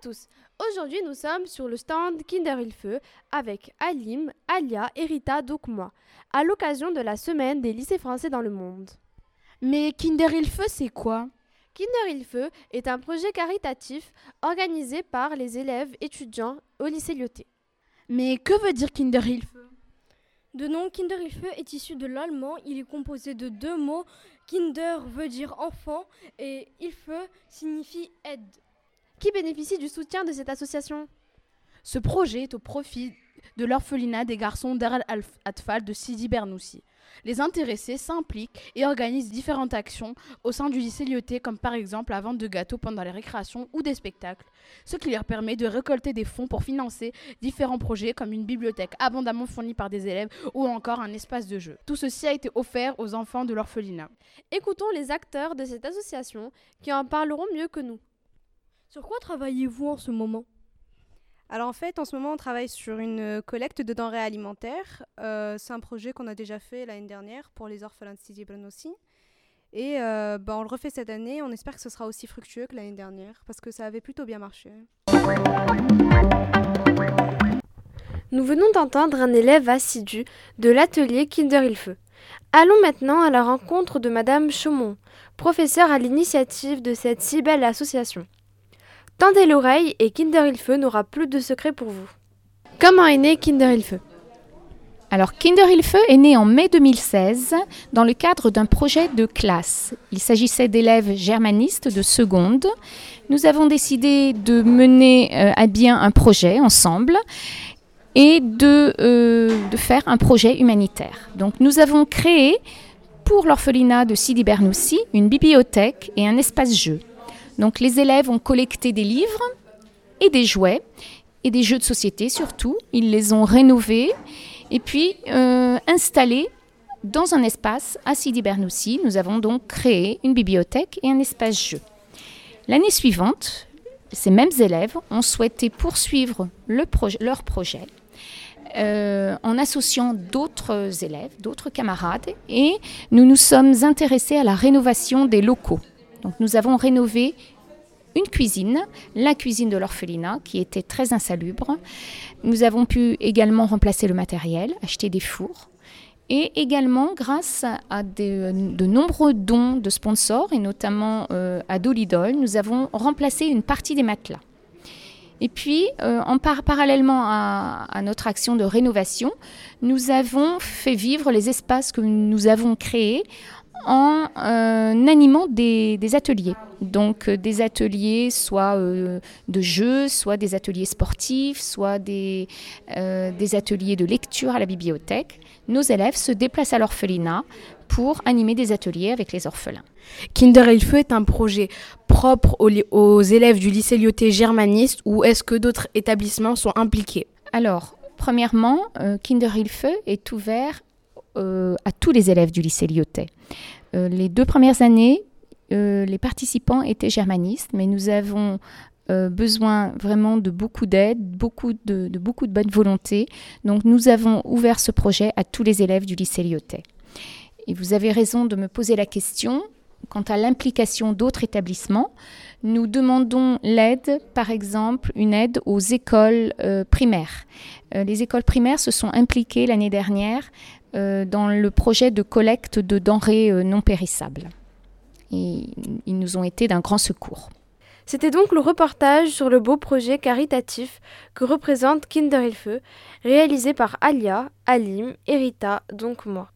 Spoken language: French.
tous, aujourd'hui nous sommes sur le stand Kinder Feu avec Alim, Alia et Rita donc moi, à l'occasion de la semaine des lycées français dans le monde. Mais Kinder Feu c'est quoi? Kinder Feu est un projet caritatif organisé par les élèves étudiants au lycée Lyoté. Mais que veut dire Kinder Feu? Le nom Kinder Feu est issu de l'allemand, il est composé de deux mots. Kinder veut dire enfant et Hilfe signifie aide qui bénéficie du soutien de cette association? Ce projet est au profit de l'orphelinat des garçons d'Ar al-Atfal de Sidi Bernoussi. Les intéressés s'impliquent et organisent différentes actions au sein du lycée Lyoté, comme par exemple la vente de gâteaux pendant les récréations ou des spectacles, ce qui leur permet de récolter des fonds pour financer différents projets comme une bibliothèque abondamment fournie par des élèves ou encore un espace de jeu. Tout ceci a été offert aux enfants de l'orphelinat. Écoutons les acteurs de cette association qui en parleront mieux que nous. Sur quoi travaillez-vous en ce moment? Alors en fait, en ce moment, on travaille sur une euh, collecte de denrées alimentaires. Euh, c'est un projet qu'on a déjà fait l'année dernière pour les orphelins de Sidi aussi. Et euh, bah, on le refait cette année. On espère que ce sera aussi fructueux que l'année dernière parce que ça avait plutôt bien marché. Nous venons d'entendre un élève assidu de l'atelier Kinder Feu. Allons maintenant à la rencontre de Madame Chaumont, professeure à l'initiative de cette si belle association. Tendez l'oreille et Kinder Feu n'aura plus de secret pour vous. Comment est né Kinder Feu? Alors, Kinder Feu est né en mai 2016 dans le cadre d'un projet de classe. Il s'agissait d'élèves germanistes de seconde. Nous avons décidé de mener euh, à bien un projet ensemble et de, euh, de, faire un projet humanitaire. Donc, nous avons créé pour l'orphelinat de Sidi Bernoussi une bibliothèque et un espace jeu. Donc les élèves ont collecté des livres et des jouets et des jeux de société surtout. Ils les ont rénovés et puis euh, installés dans un espace à Sidi Bernoussi. Nous avons donc créé une bibliothèque et un espace jeu. L'année suivante, ces mêmes élèves ont souhaité poursuivre leur projet euh, en associant d'autres élèves, d'autres camarades, et nous nous sommes intéressés à la rénovation des locaux. Donc nous avons rénové une cuisine, la cuisine de l'orphelinat, qui était très insalubre. Nous avons pu également remplacer le matériel, acheter des fours. Et également, grâce à de nombreux dons de sponsors, et notamment euh, à Dolidol, nous avons remplacé une partie des matelas. Et puis, euh, en parallèlement à, à, notre action de rénovation, nous avons fait vivre les espaces que nous avons créés en euh, animant des, ateliers. Donc euh, des ateliers soit euh, de jeux, soit des ateliers sportifs, soit des, des ateliers de lecture à la bibliothèque. Nos élèves se déplacent à l'orphelinat pour animer des ateliers avec les orphelins. Kinder Feu est un projet propre aux, aux élèves du lycée Lyoté germaniste ou est-ce que d'autres établissements sont impliqués? Alors, premièrement, Kinder Feu est ouvert à tous les élèves du lycée Lyotais. Euh, les deux premières années, euh, les participants étaient germanistes, mais nous avons besoin vraiment de beaucoup d'aide, beaucoup de, beaucoup de bonne volonté. Donc nous avons ouvert ce projet à tous les élèves du lycée Lyotais. Et vous avez raison de me poser la question. Quant à l'implication d'autres établissements, nous demandons l'aide, par exemple, une aide aux écoles primaires. les écoles primaires se sont impliquées l'année dernière euh, dans le projet de collecte de denrées euh, non périssables. Et ils nous ont été d'un grand secours. C'était donc le reportage sur le beau projet caritatif que représente Kinder Feu, réalisé par Alia, Alim et Rita, donc moi.